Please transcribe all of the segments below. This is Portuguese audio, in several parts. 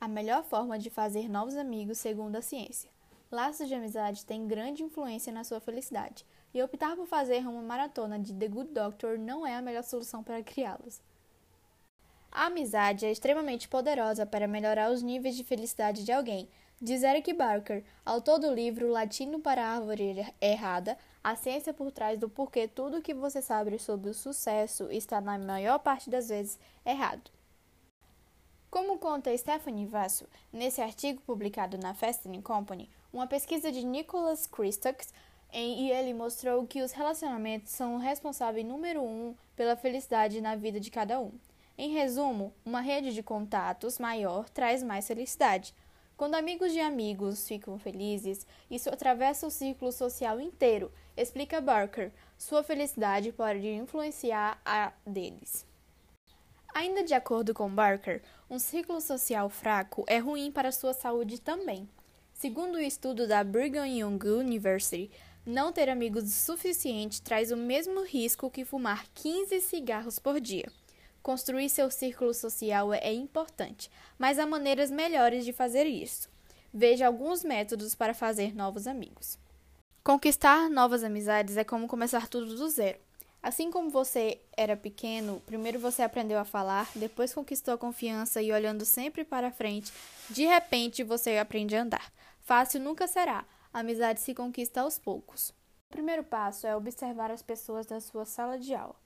a melhor forma de fazer novos amigos segundo a ciência. Laços de amizade têm grande influência na sua felicidade, e optar por fazer uma maratona de The Good Doctor não é a melhor solução para criá-los. A amizade é extremamente poderosa para melhorar os níveis de felicidade de alguém, diz Eric Barker, autor do livro Latino para a Árvore Errada, a ciência por trás do porquê tudo o que você sabe sobre o sucesso está, na maior parte das vezes, errado. Como conta Stephanie Vasso, nesse artigo publicado na Fast Company, uma pesquisa de Nicholas Christakis, e ele mostrou que os relacionamentos são o responsável número um pela felicidade na vida de cada um. Em resumo, uma rede de contatos maior traz mais felicidade. Quando amigos de amigos ficam felizes, isso atravessa o círculo social inteiro, explica Barker. Sua felicidade pode influenciar a deles. Ainda de acordo com Barker, um ciclo social fraco é ruim para sua saúde também. Segundo o estudo da Brigham Young University, não ter amigos o suficiente traz o mesmo risco que fumar 15 cigarros por dia. Construir seu círculo social é importante, mas há maneiras melhores de fazer isso. Veja alguns métodos para fazer novos amigos. Conquistar novas amizades é como começar tudo do zero. Assim como você era pequeno, primeiro você aprendeu a falar, depois conquistou a confiança e olhando sempre para frente, de repente você aprende a andar. Fácil nunca será. A amizade se conquista aos poucos. O primeiro passo é observar as pessoas da sua sala de aula.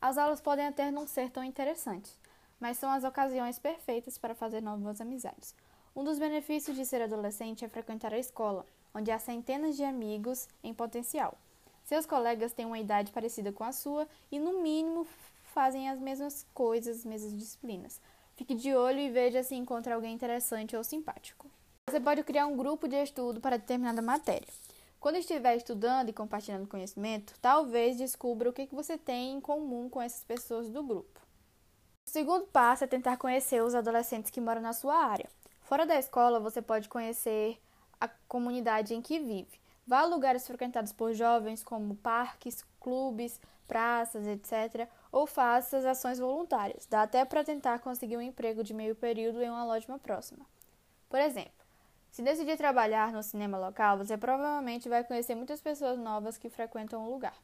As aulas podem até não ser tão interessantes, mas são as ocasiões perfeitas para fazer novas amizades. Um dos benefícios de ser adolescente é frequentar a escola, onde há centenas de amigos em potencial. Seus colegas têm uma idade parecida com a sua e, no mínimo, fazem as mesmas coisas, as mesmas disciplinas. Fique de olho e veja se encontra alguém interessante ou simpático. Você pode criar um grupo de estudo para determinada matéria. Quando estiver estudando e compartilhando conhecimento, talvez descubra o que você tem em comum com essas pessoas do grupo. O segundo passo é tentar conhecer os adolescentes que moram na sua área. Fora da escola, você pode conhecer a comunidade em que vive. Vá a lugares frequentados por jovens, como parques, clubes, praças, etc., ou faça as ações voluntárias. Dá até para tentar conseguir um emprego de meio período em uma loja próxima. Por exemplo, se decidir trabalhar no cinema local, você provavelmente vai conhecer muitas pessoas novas que frequentam o lugar.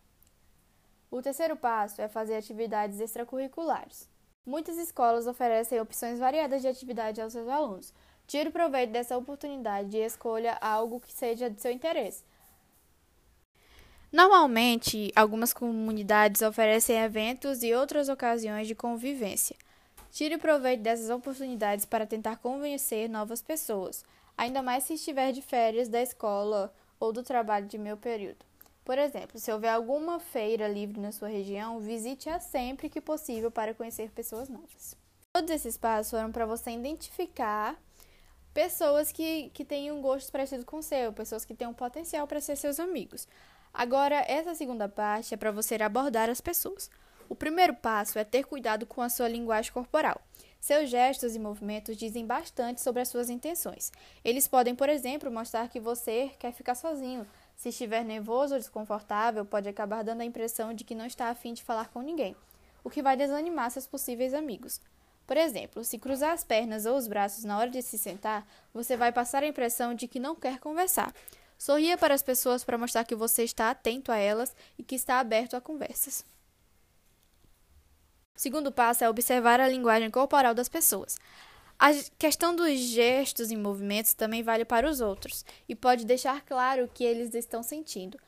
O terceiro passo é fazer atividades extracurriculares. Muitas escolas oferecem opções variadas de atividade aos seus alunos. Tire proveito dessa oportunidade e escolha algo que seja de seu interesse. Normalmente, algumas comunidades oferecem eventos e outras ocasiões de convivência. Tire proveito dessas oportunidades para tentar convencer novas pessoas ainda mais se estiver de férias da escola ou do trabalho de meio período. Por exemplo, se houver alguma feira livre na sua região, visite-a sempre que possível para conhecer pessoas novas. Todos esses passos foram para você identificar pessoas que, que tenham gostos parecidos com o seu, pessoas que tenham potencial para ser seus amigos. Agora, essa segunda parte é para você abordar as pessoas. O primeiro passo é ter cuidado com a sua linguagem corporal. Seus gestos e movimentos dizem bastante sobre as suas intenções. Eles podem, por exemplo, mostrar que você quer ficar sozinho. Se estiver nervoso ou desconfortável, pode acabar dando a impressão de que não está afim de falar com ninguém, o que vai desanimar seus possíveis amigos. Por exemplo, se cruzar as pernas ou os braços na hora de se sentar, você vai passar a impressão de que não quer conversar. Sorria para as pessoas para mostrar que você está atento a elas e que está aberto a conversas. O segundo passo é observar a linguagem corporal das pessoas. A questão dos gestos e movimentos também vale para os outros e pode deixar claro o que eles estão sentindo.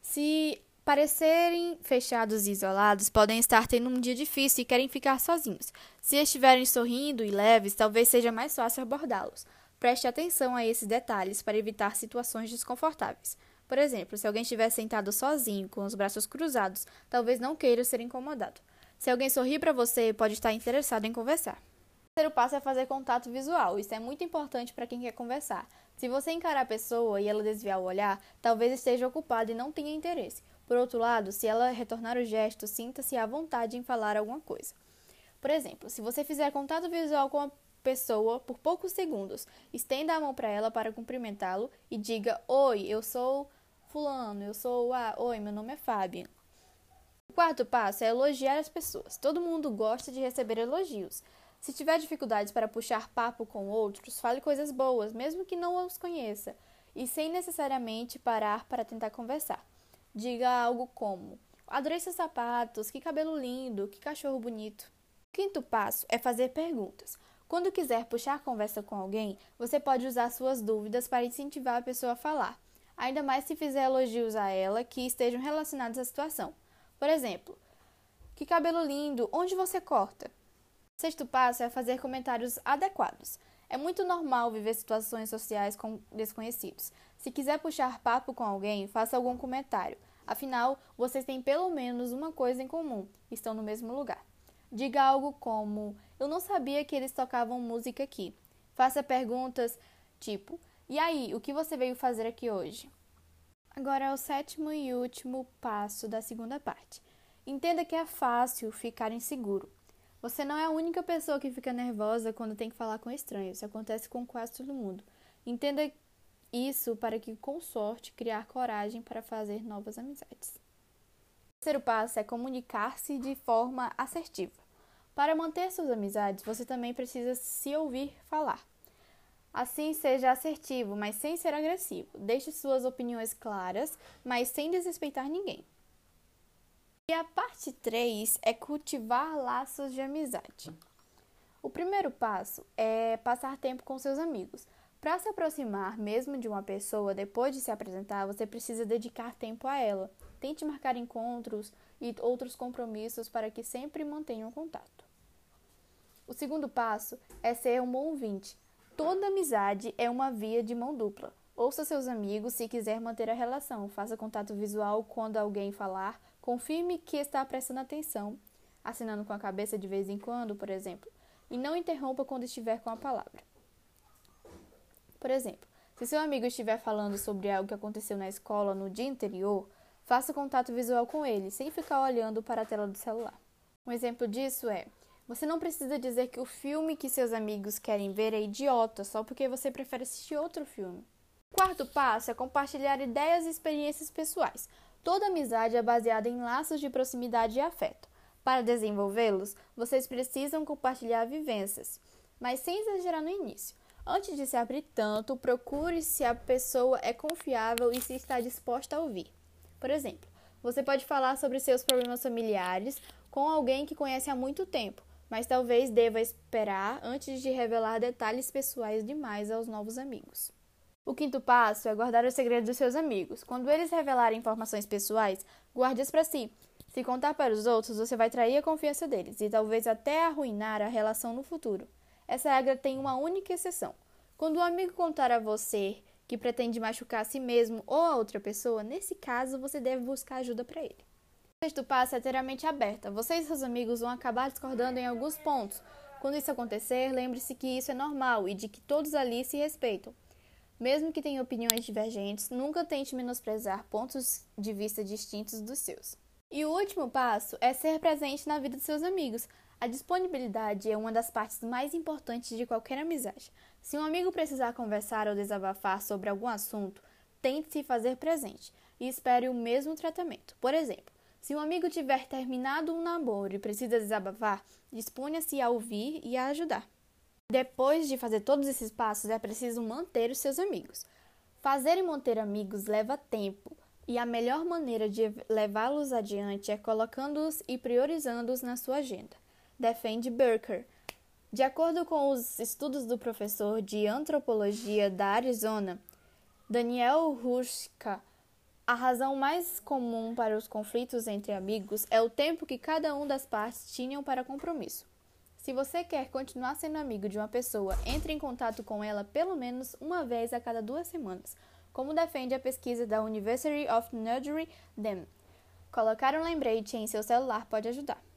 Se parecerem fechados e isolados, podem estar tendo um dia difícil e querem ficar sozinhos. Se estiverem sorrindo e leves, talvez seja mais fácil abordá-los. Preste atenção a esses detalhes para evitar situações desconfortáveis. Por exemplo, se alguém estiver sentado sozinho, com os braços cruzados, talvez não queira ser incomodado. Se alguém sorrir para você, pode estar interessado em conversar. O terceiro passo é fazer contato visual. Isso é muito importante para quem quer conversar. Se você encarar a pessoa e ela desviar o olhar, talvez esteja ocupada e não tenha interesse. Por outro lado, se ela retornar o gesto, sinta-se à vontade em falar alguma coisa. Por exemplo, se você fizer contato visual com a pessoa por poucos segundos, estenda a mão para ela para cumprimentá-lo e diga: Oi, eu sou Fulano, eu sou a. Oi, meu nome é Fábio. O quarto passo é elogiar as pessoas. Todo mundo gosta de receber elogios. Se tiver dificuldades para puxar papo com outros, fale coisas boas, mesmo que não os conheça, e sem necessariamente parar para tentar conversar. Diga algo como: Adorei seus sapatos, que cabelo lindo, que cachorro bonito. O quinto passo é fazer perguntas. Quando quiser puxar conversa com alguém, você pode usar suas dúvidas para incentivar a pessoa a falar, ainda mais se fizer elogios a ela que estejam relacionados à situação. Por exemplo, que cabelo lindo, onde você corta? Sexto passo é fazer comentários adequados. É muito normal viver situações sociais com desconhecidos. Se quiser puxar papo com alguém, faça algum comentário. Afinal, vocês têm pelo menos uma coisa em comum: estão no mesmo lugar. Diga algo como: Eu não sabia que eles tocavam música aqui. Faça perguntas tipo: E aí, o que você veio fazer aqui hoje? Agora é o sétimo e último passo da segunda parte. Entenda que é fácil ficar inseguro. Você não é a única pessoa que fica nervosa quando tem que falar com estranhos. Isso acontece com quase todo mundo. Entenda isso para que, com sorte, criar coragem para fazer novas amizades terceiro passo é comunicar-se de forma assertiva. Para manter suas amizades, você também precisa se ouvir falar. Assim, seja assertivo, mas sem ser agressivo. Deixe suas opiniões claras, mas sem desrespeitar ninguém. E a parte 3 é cultivar laços de amizade. O primeiro passo é passar tempo com seus amigos. Para se aproximar mesmo de uma pessoa depois de se apresentar, você precisa dedicar tempo a ela. Tente marcar encontros e outros compromissos para que sempre mantenham contato. O segundo passo é ser um bom ouvinte. Toda amizade é uma via de mão dupla. Ouça seus amigos se quiser manter a relação. Faça contato visual quando alguém falar. Confirme que está prestando atenção, assinando com a cabeça de vez em quando, por exemplo. E não interrompa quando estiver com a palavra. Por exemplo, se seu amigo estiver falando sobre algo que aconteceu na escola no dia anterior, Faça contato visual com ele, sem ficar olhando para a tela do celular. Um exemplo disso é: você não precisa dizer que o filme que seus amigos querem ver é idiota só porque você prefere assistir outro filme. Quarto passo é compartilhar ideias e experiências pessoais. Toda amizade é baseada em laços de proximidade e afeto. Para desenvolvê-los, vocês precisam compartilhar vivências, mas sem exagerar no início. Antes de se abrir tanto, procure se a pessoa é confiável e se está disposta a ouvir. Por exemplo, você pode falar sobre seus problemas familiares com alguém que conhece há muito tempo, mas talvez deva esperar antes de revelar detalhes pessoais demais aos novos amigos. O quinto passo é guardar o segredo dos seus amigos. Quando eles revelarem informações pessoais, guarde-as para si. Se contar para os outros, você vai trair a confiança deles e talvez até arruinar a relação no futuro. Essa regra tem uma única exceção. Quando um amigo contar a você que pretende machucar a si mesmo ou a outra pessoa, nesse caso você deve buscar ajuda para ele. O sexto passo é ter a mente aberta. Você e seus amigos vão acabar discordando em alguns pontos. Quando isso acontecer, lembre-se que isso é normal e de que todos ali se respeitam. Mesmo que tenham opiniões divergentes, nunca tente menosprezar pontos de vista distintos dos seus. E o último passo é ser presente na vida de seus amigos. A disponibilidade é uma das partes mais importantes de qualquer amizade. Se um amigo precisar conversar ou desabafar sobre algum assunto, tente se fazer presente e espere o mesmo tratamento. Por exemplo, se um amigo tiver terminado um namoro e precisa desabafar, disponha-se a ouvir e a ajudar. Depois de fazer todos esses passos, é preciso manter os seus amigos. Fazer e manter amigos leva tempo, e a melhor maneira de levá-los adiante é colocando-os e priorizando-os na sua agenda defende Burker. De acordo com os estudos do professor de antropologia da Arizona, Daniel Rushka, a razão mais comum para os conflitos entre amigos é o tempo que cada um das partes tinham para compromisso. Se você quer continuar sendo amigo de uma pessoa, entre em contato com ela pelo menos uma vez a cada duas semanas, como defende a pesquisa da University of Notre Dame. Colocar um lembrete em seu celular pode ajudar.